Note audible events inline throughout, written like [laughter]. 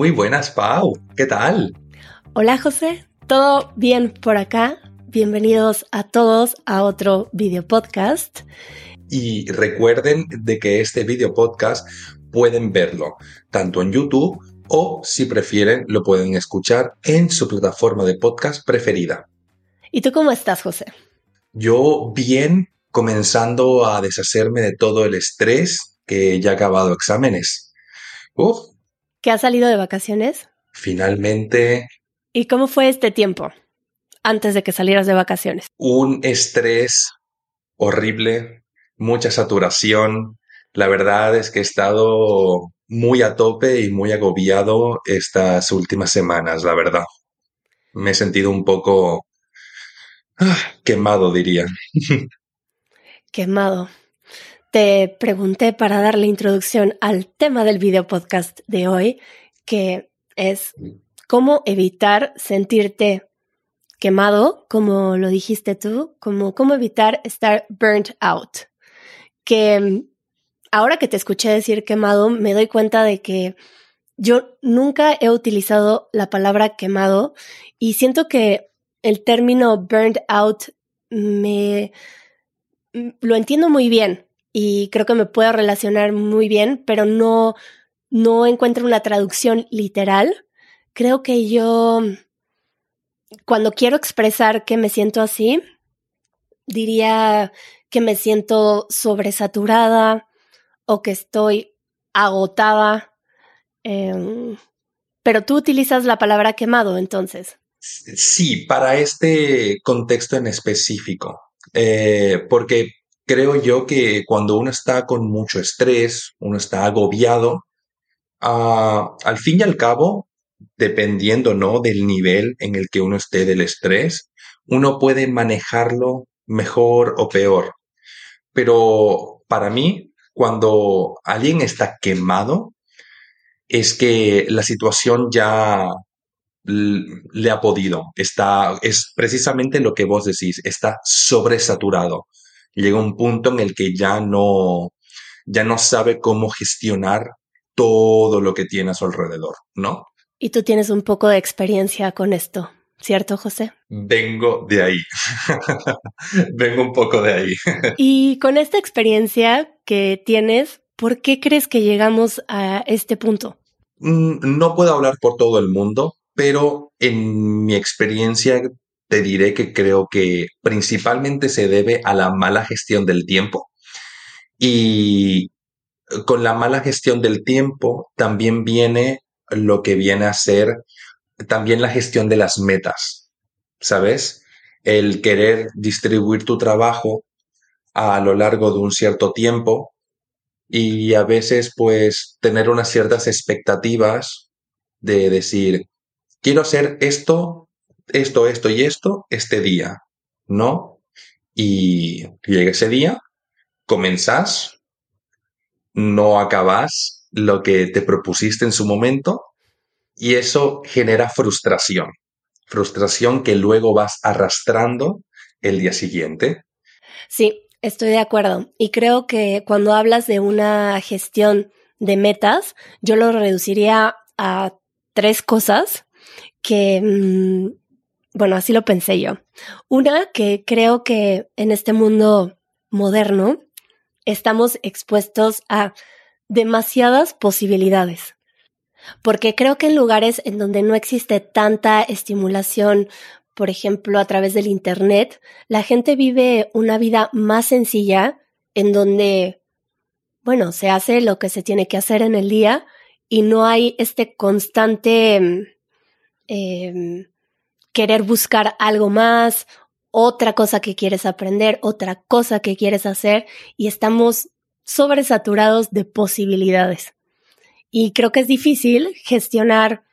Muy buenas, Pau. ¿Qué tal? Hola, José. ¿Todo bien por acá? Bienvenidos a todos a otro video podcast. Y recuerden de que este video podcast pueden verlo tanto en YouTube o, si prefieren, lo pueden escuchar en su plataforma de podcast preferida. ¿Y tú cómo estás, José? Yo bien, comenzando a deshacerme de todo el estrés que ya ha acabado exámenes. Uf. ¿Qué has salido de vacaciones? Finalmente. ¿Y cómo fue este tiempo antes de que salieras de vacaciones? Un estrés horrible, mucha saturación. La verdad es que he estado muy a tope y muy agobiado estas últimas semanas, la verdad. Me he sentido un poco ah, quemado, diría. [laughs] quemado. Te pregunté para dar la introducción al tema del video podcast de hoy, que es cómo evitar sentirte quemado, como lo dijiste tú, como cómo evitar estar burnt out. Que ahora que te escuché decir quemado, me doy cuenta de que yo nunca he utilizado la palabra quemado y siento que el término burnt out me lo entiendo muy bien y creo que me puedo relacionar muy bien, pero no, no encuentro una traducción literal. Creo que yo, cuando quiero expresar que me siento así, diría que me siento sobresaturada o que estoy agotada. Em, pero tú utilizas la palabra quemado, entonces. Sí, para este contexto en específico, eh, porque creo yo que cuando uno está con mucho estrés, uno está agobiado, ah, al fin y al cabo, dependiendo ¿no? del nivel en el que uno esté del estrés, uno puede manejarlo mejor o peor. Pero para mí, cuando alguien está quemado, es que la situación ya le ha podido. Está, es precisamente lo que vos decís, está sobresaturado. Llega un punto en el que ya no, ya no sabe cómo gestionar todo lo que tiene a su alrededor, ¿no? Y tú tienes un poco de experiencia con esto, ¿cierto, José? Vengo de ahí. [laughs] Vengo un poco de ahí. [laughs] y con esta experiencia que tienes, ¿por qué crees que llegamos a este punto? Mm, no puedo hablar por todo el mundo, pero en mi experiencia te diré que creo que principalmente se debe a la mala gestión del tiempo. Y con la mala gestión del tiempo también viene lo que viene a ser también la gestión de las metas, ¿sabes? El querer distribuir tu trabajo a lo largo de un cierto tiempo y a veces pues tener unas ciertas expectativas de decir, quiero hacer esto, esto, esto y esto este día, ¿no? Y llega ese día, comenzás, no acabás lo que te propusiste en su momento y eso genera frustración, frustración que luego vas arrastrando el día siguiente. Sí, estoy de acuerdo. Y creo que cuando hablas de una gestión de metas, yo lo reduciría a tres cosas que, mm, bueno, así lo pensé yo. Una, que creo que en este mundo moderno estamos expuestos a demasiadas posibilidades. Porque creo que en lugares en donde no existe tanta estimulación, por ejemplo, a través del Internet, la gente vive una vida más sencilla en donde, bueno, se hace lo que se tiene que hacer en el día y no hay este constante Em, querer buscar algo más, otra cosa que quieres aprender, otra cosa que quieres hacer y estamos sobresaturados de posibilidades. Y creo que es difícil gestionar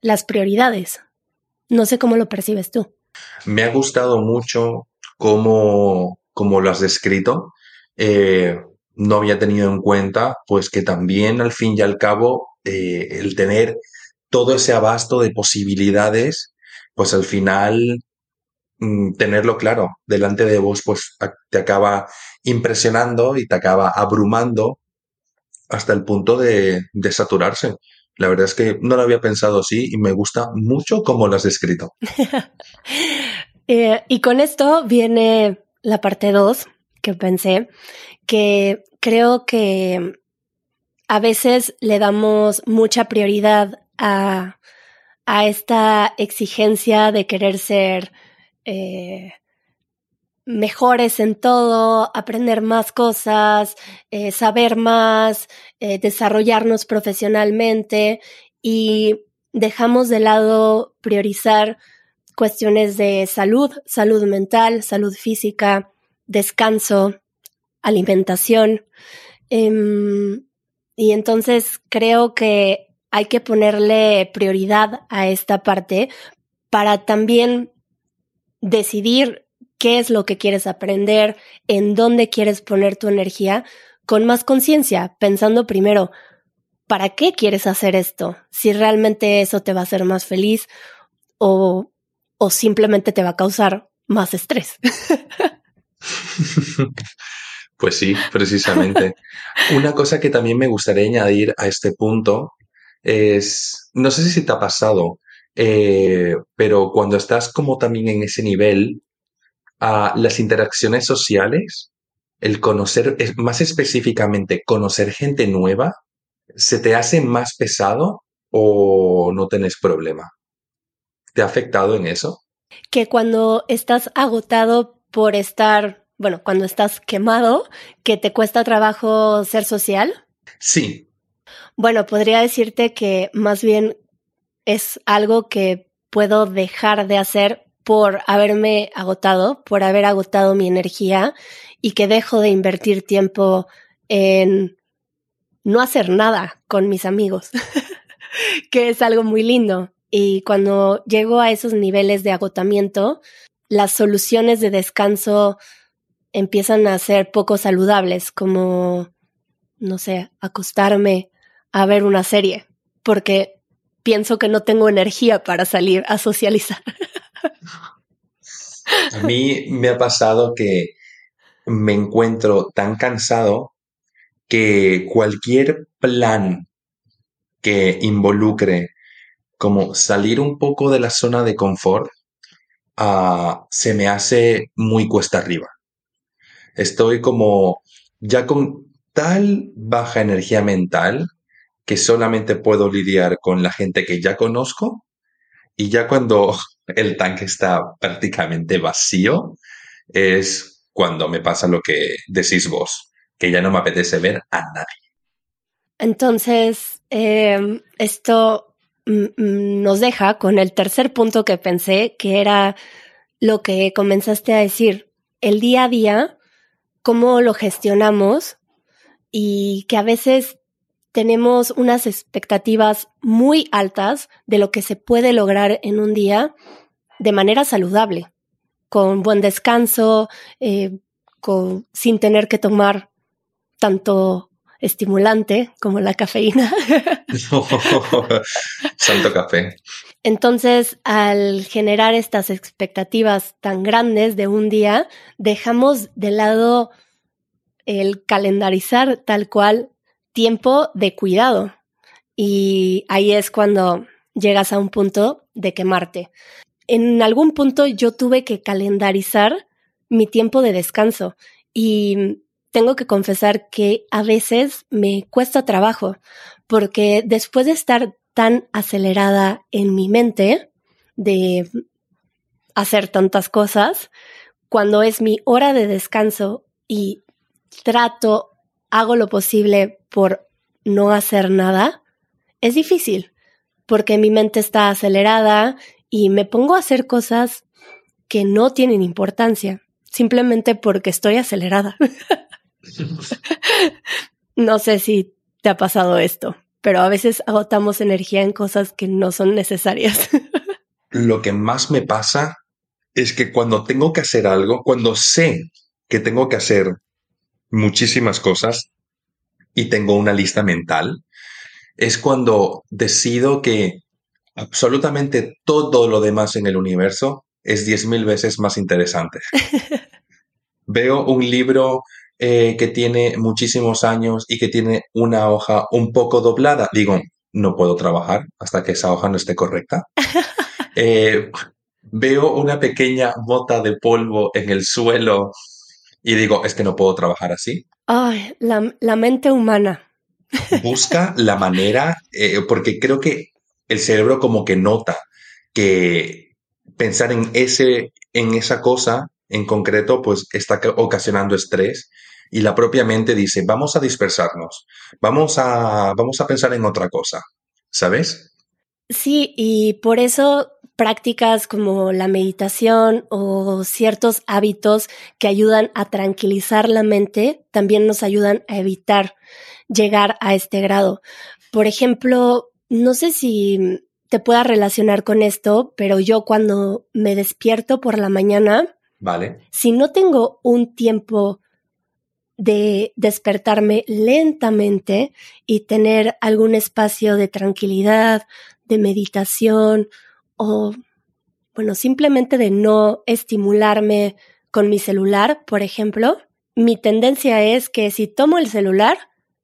las prioridades. No sé cómo lo percibes tú. Me ha gustado mucho cómo, cómo lo has descrito. Eh, no había tenido en cuenta, pues que también al fin y al cabo eh, el tener todo ese abasto de posibilidades, pues al final mm, tenerlo claro delante de vos, pues te acaba impresionando y te acaba abrumando hasta el punto de, saturarse. La verdad es que no lo había pensado así y me gusta mucho cómo lo has descrito. [laughs] Eh, y con esto viene la parte 2 que pensé, que creo que a veces le damos mucha prioridad a, a esta exigencia de querer ser eh, mejores en todo, aprender más cosas, eh, saber más, eh, desarrollarnos profesionalmente y dejamos de lado priorizar cuestiones de salud, salud mental, salud física, descanso, alimentación. Em, y entonces creo que hay que ponerle prioridad a esta parte para también decidir qué es lo que quieres aprender, en dónde quieres poner tu energía, con más conciencia, pensando primero, ¿para qué quieres hacer esto? Si realmente eso te va a hacer más feliz o, o simplemente te va a causar más estrés. [laughs] Pues sí, precisamente. Una cosa que también me gustaría añadir a este punto es, no sé si te ha pasado, eh, pero cuando estás como también en ese nivel, a las interacciones sociales, el conocer, más específicamente, conocer gente nueva, ¿se te hace más pesado o no tenés problema? ¿Te ha afectado en eso? Que cuando estás agotado por estar, bueno, cuando estás quemado, que te cuesta trabajo ser social. Sí. Bueno, podría decirte que más bien es algo que puedo dejar de hacer por haberme agotado, por haber agotado mi energía y que dejo de invertir tiempo en no hacer nada con mis amigos, [laughs] que es algo muy lindo. Y cuando llego a esos niveles de agotamiento, las soluciones de descanso empiezan a ser poco saludables, como, no sé, acostarme a ver una serie, porque pienso que no tengo energía para salir a socializar. A mí me ha pasado que me encuentro tan cansado que cualquier plan que involucre como salir un poco de la zona de confort ah, se me hace muy cuesta arriba. Estoy como ya con tal baja energía mental que solamente puedo lidiar con la gente que ya conozco y ya cuando [laughs] el tanque está prácticamente vacío, es cuando me pasa lo que decís vos, que ya no me apetece ver a nadie. Entonces, em, esto nos deja con el tercer punto que pensé, que era lo que comenzaste a decir, el día a día, cómo lo gestionamos y que a veces tenemos unas expectativas muy altas de lo que se puede lograr en un día de manera saludable, con buen descanso, eh, con, sin tener que tomar tanto estimulante como la cafeína. [laughs] Santo café. Entonces, al generar estas expectativas tan grandes de un día, dejamos de lado el calendarizar tal cual tiempo de cuidado. Y ahí es cuando llegas a un punto de quemarte. En algún punto yo tuve que calendarizar mi tiempo de descanso y tengo que confesar que a veces me cuesta trabajo porque después de estar tan acelerada en mi mente de hacer tantas cosas, cuando es mi hora de descanso y trato hago lo posible por no hacer nada, es difícil, porque mi mente está acelerada y me pongo a hacer cosas que no tienen importancia, simplemente porque estoy acelerada. [laughs] no sé si te ha pasado esto, pero a veces agotamos energía en cosas que no son necesarias. Lo que más me pasa es que cuando tengo que hacer algo, cuando sé que tengo que hacer muchísimas cosas y tengo una lista mental, es cuando decido que absolutamente todo lo demás en el universo es 10.000 veces más interesante. [laughs] Veo un libro eh, que tiene muchísimos años y que tiene una hoja un poco doblada. Digo, no puedo trabajar hasta que esa hoja no esté correcta. [laughs] Eh, veo una pequeña bota de polvo en el suelo y digo, es que no puedo trabajar así. Ay, la, mente humana. [laughs] Busca la manera, eh, porque creo que el cerebro como que nota que pensar en, ese, en esa cosa en concreto, pues está ocasionando estrés y la propia mente dice, vamos a dispersarnos, vamos a, vamos a pensar en otra cosa, ¿sabes? Sí, y por eso prácticas como la meditación o ciertos hábitos que ayudan a tranquilizar la mente también nos ayudan a evitar llegar a este grado. Por ejemplo, no sé si te pueda relacionar con esto, pero yo cuando me despierto por la mañana, vale. Si no tengo un tiempo de despertarme lentamente y tener algún espacio de tranquilidad, de meditación o, bueno, simplemente de no estimularme con mi celular, por ejemplo, mi tendencia es que si tomo el celular,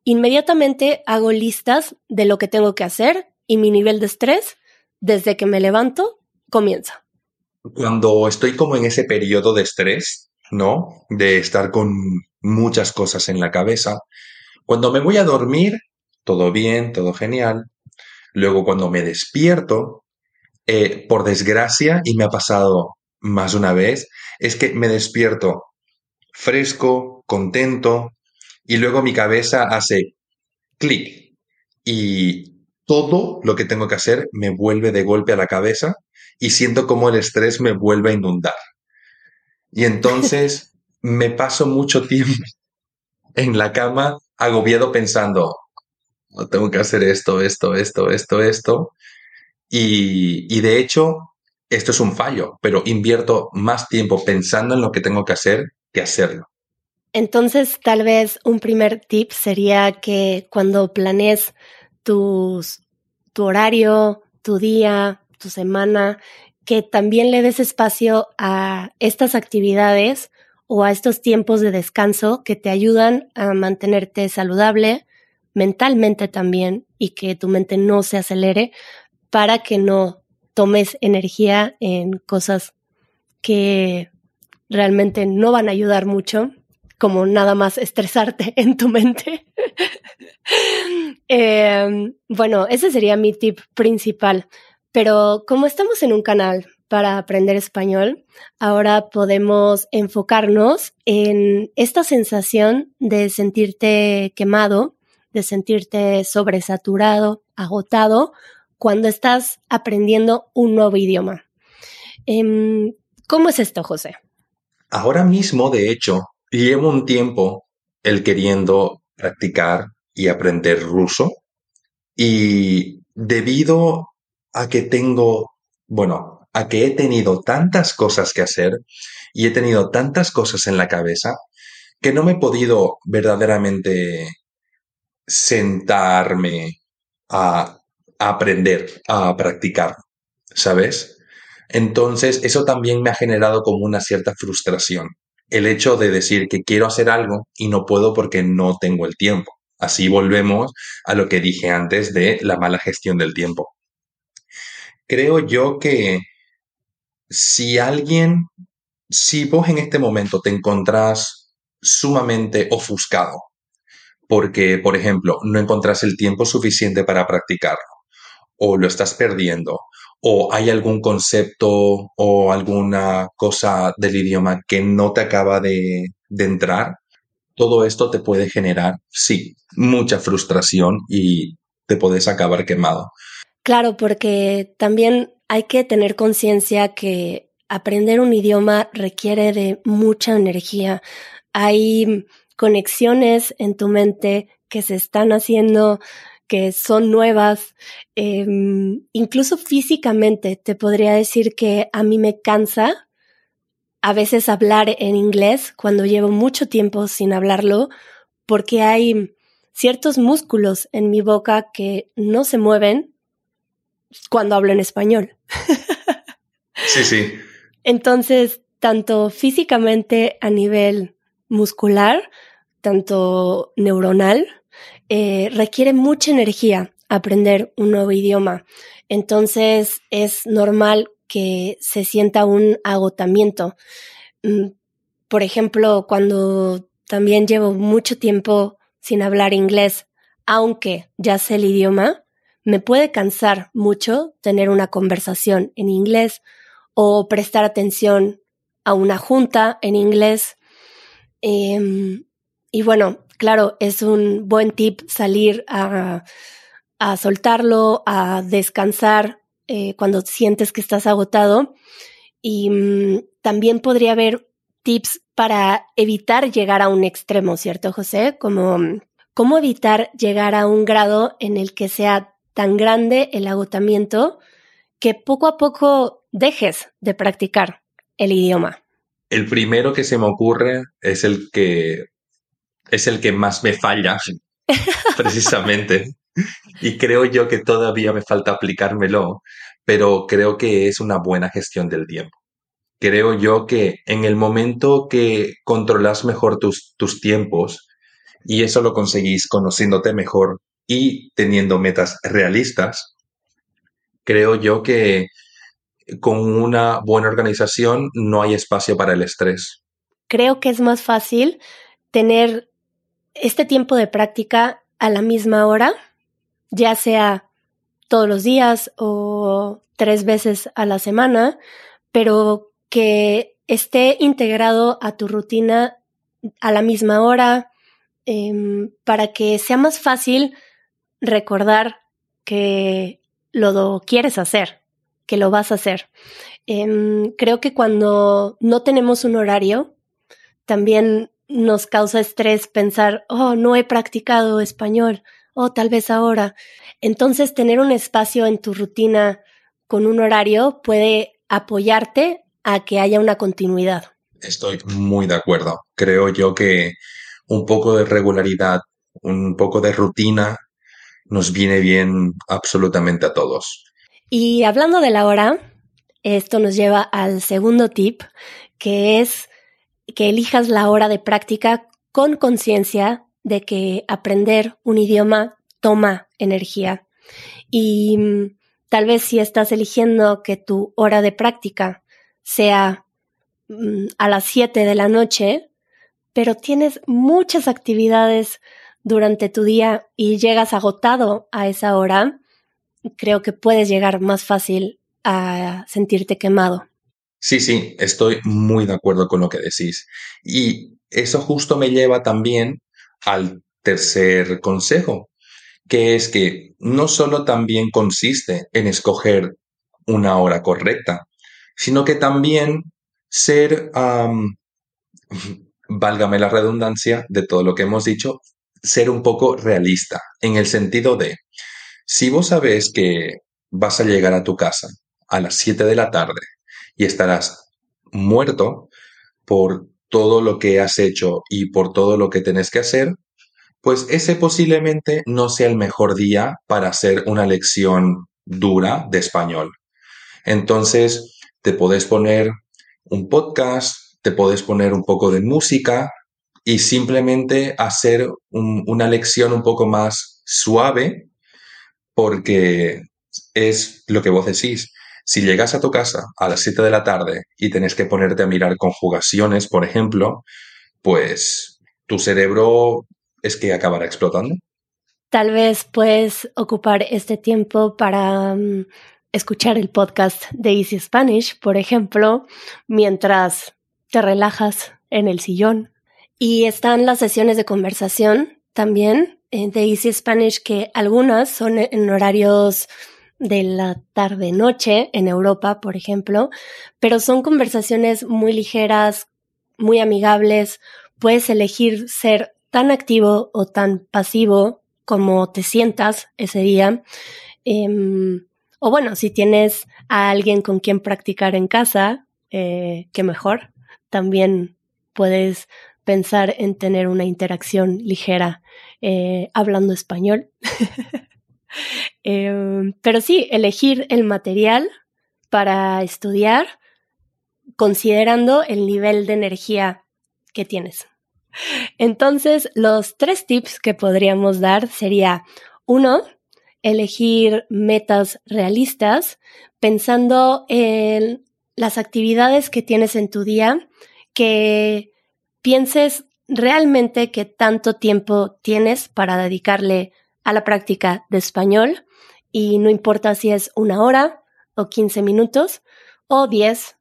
inmediatamente hago listas de lo que tengo que hacer y mi nivel de estrés, desde que me levanto, comienza. Cuando estoy como en ese periodo de estrés, ¿no? De estar con muchas cosas en la cabeza. Cuando me voy a dormir, todo bien, todo genial. Luego cuando me despierto, eh, por desgracia, y me ha pasado más de una vez, es que me despierto fresco, contento, y luego mi cabeza hace clic y todo lo que tengo que hacer me vuelve de golpe a la cabeza y siento como el estrés me vuelve a inundar. Y entonces [laughs] me paso mucho tiempo en la cama agobiado pensando, tengo que hacer esto, esto, esto, esto, esto. Y, de hecho, esto es un fallo, pero invierto más tiempo pensando en lo que tengo que hacer que hacerlo. Entonces, tal vez un primer tip sería que cuando planees tus, tu horario, tu día, tu semana, que también le des espacio a estas actividades o a estos tiempos de descanso que te ayudan a mantenerte saludable mentalmente también y que tu mente no se acelere para que no tomes energía en cosas que realmente no van a ayudar mucho, como nada más estresarte [laughs] en tu mente. [laughs] Em, bueno, ese sería mi tip principal. Pero como estamos en un canal para aprender español, ahora podemos enfocarnos en esta sensación de sentirte quemado, de sentirte sobresaturado, agotado, cuando estás aprendiendo un nuevo idioma. Em, ¿Cómo es esto, José? Ahora mismo, de hecho, llevo un tiempo el queriendo practicar y aprender ruso y debido a que tengo, bueno, a que he tenido tantas cosas que hacer y he tenido tantas cosas en la cabeza que no me he podido verdaderamente sentarme a, aprender, a practicar, ¿sabes? Entonces, eso también me ha generado como una cierta frustración. El hecho de decir que quiero hacer algo y no puedo porque no tengo el tiempo. Así volvemos a lo que dije antes de la mala gestión del tiempo. Creo yo que si alguien, si vos en este momento te encontrás sumamente ofuscado, porque, por ejemplo, no encontrás el tiempo suficiente para practicarlo, o lo estás perdiendo, o hay algún concepto o alguna cosa del idioma que no te acaba de, de entrar, todo esto te puede generar, sí, mucha frustración y te puedes acabar quemado. Claro, porque también hay que tener conciencia que aprender un idioma requiere de mucha energía. Hay conexiones en tu mente que se están haciendo, que son nuevas, em, incluso físicamente. Te podría decir que a mí me cansa a veces hablar en inglés cuando llevo mucho tiempo sin hablarlo, porque hay ciertos músculos en mi boca que no se mueven cuando hablo en español. Sí, sí. Entonces, tanto físicamente a nivel muscular, tanto neuronal, eh, requiere mucha energía aprender un nuevo idioma. Entonces es normal que se sienta un agotamiento. Mm, por ejemplo, cuando también llevo mucho tiempo sin hablar inglés, aunque ya sé el idioma, me puede cansar mucho tener una conversación en inglés o prestar atención a una junta en inglés. Em, y bueno, claro, es un buen tip salir a, soltarlo, a descansar eh, cuando sientes que estás agotado. Y mm, también podría haber tips para evitar llegar a un extremo, ¿cierto, José? Como cómo evitar llegar a un grado en el que sea tan grande el agotamiento que poco a poco dejes de practicar el idioma. El primero que se me ocurre es el que es el que más me falla, [laughs] precisamente. Y creo yo que todavía me falta aplicármelo, pero creo que es una buena gestión del tiempo. Creo yo que en el momento que controlas mejor tus, tus tiempos, y eso lo conseguís conociéndote mejor y teniendo metas realistas, creo yo que con una buena organización no hay espacio para el estrés. Creo que es más fácil tener este tiempo de práctica a la misma hora, ya sea todos los días o tres veces a la semana, pero que esté integrado a tu rutina a la misma hora, em, para que sea más fácil recordar que lo quieres hacer, que lo vas a hacer. Em, creo que cuando no tenemos un horario, también nos causa estrés pensar, oh, no he practicado español, o oh, tal vez ahora. Entonces, tener un espacio en tu rutina con un horario puede apoyarte a que haya una continuidad. Estoy muy de acuerdo. Creo yo que un poco de regularidad, un poco de rutina nos viene bien absolutamente a todos. Y hablando de la hora, esto nos lleva al segundo tip, que es que elijas la hora de práctica con conciencia de que aprender un idioma toma energía. Y mm, tal vez si estás eligiendo que tu hora de práctica sea mm, a las 7 de la noche, pero tienes muchas actividades durante tu día y llegas agotado a esa hora, creo que puedes llegar más fácil a sentirte quemado. Sí, sí, estoy muy de acuerdo con lo que decís. Y eso justo me lleva también al tercer consejo, que es que no solo también consiste en escoger una hora correcta, sino que también ser, [laughs] válgame la redundancia de todo lo que hemos dicho, ser un poco realista, en el sentido de, si vos sabés que vas a llegar a tu casa a las 7 de la tarde y estarás muerto por todo lo que has hecho y por todo lo que tenés que hacer, pues ese posiblemente no sea el mejor día para hacer una lección dura de español. Entonces, te podés poner un podcast, te podés poner un poco de música y simplemente hacer una lección un poco más suave porque es lo que vos decís. Si llegas a tu casa a las 7 de la tarde y tenés que ponerte a mirar conjugaciones, por ejemplo, pues tu cerebro es que acabará explotando. Tal vez puedes ocupar este tiempo para mm, escuchar el podcast de Easy Spanish, por ejemplo, mientras te relajas en el sillón y están las sesiones de conversación también eh, de Easy Spanish, que algunas son en horarios de la tarde-noche en Europa, por ejemplo, pero son conversaciones muy ligeras, muy amigables. Puedes elegir ser tan activo o tan pasivo como te sientas ese día. Em, o bueno, si tienes a alguien con quien practicar en casa, eh, qué mejor. También puedes pensar en tener una interacción ligera eh, hablando español. [laughs] [laughs] Em, pero sí, elegir el material para estudiar considerando el nivel de energía que tienes. Entonces, los tres tips que podríamos dar sería, uno, elegir metas realistas pensando en las actividades que tienes en tu día, que pienses realmente que tanto tiempo tienes para dedicarle a la práctica de español y no importa si es una hora o 15 minutos o 10,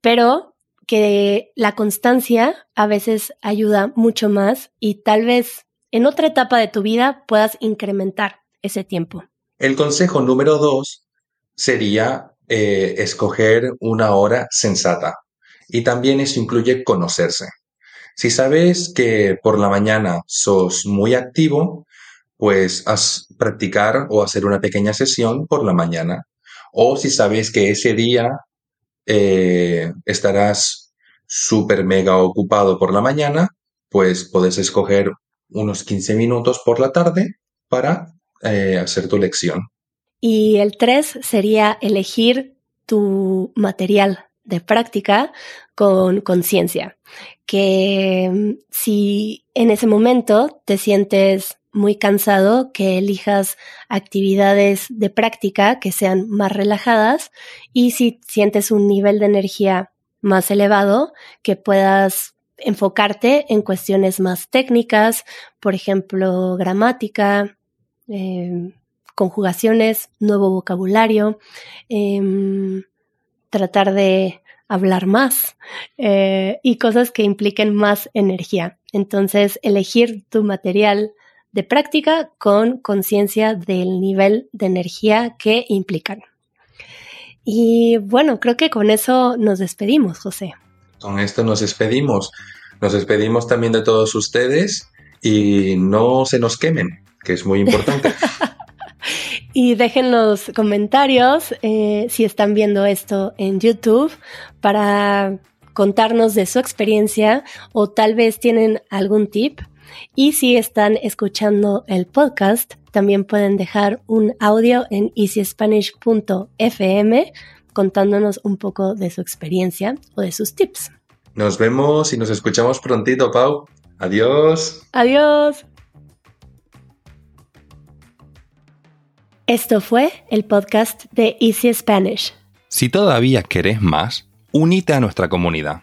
pero que la constancia a veces ayuda mucho más y tal vez en otra etapa de tu vida puedas incrementar ese tiempo. El consejo número dos sería eh, escoger una hora sensata y también eso incluye conocerse. Si sabes que por la mañana sos muy activo, pues practicar o hacer una pequeña sesión por la mañana. O si sabes que ese día eh, estarás súper mega ocupado por la mañana, pues puedes escoger unos 15 minutos por la tarde para eh, hacer tu lección. Y el 3 sería elegir tu material de práctica con conciencia, que mm, si en ese momento te sientes muy cansado, que elijas actividades de práctica que sean más relajadas y si sientes un nivel de energía más elevado, que puedas enfocarte en cuestiones más técnicas, por ejemplo, gramática, em, conjugaciones, nuevo vocabulario, em, tratar de hablar más eh, y cosas que impliquen más energía. Entonces, elegir tu material de práctica con conciencia del nivel de energía que implican. Y bueno, creo que con eso nos despedimos, José. Con esto nos despedimos. Nos despedimos también de todos ustedes y no se nos quemen, que es muy importante. [laughs] [laughs] y dejen los comentarios eh, si están viendo esto en YouTube para contarnos de su experiencia o tal vez tienen algún tip. Y si están escuchando el podcast, también pueden dejar un audio en easyspanish.fm contándonos un poco de su experiencia o de sus tips. Nos vemos y nos escuchamos prontito, Pau. Adiós. Adiós. Esto fue el podcast de Easy Spanish. Si todavía querés más, unite a nuestra comunidad.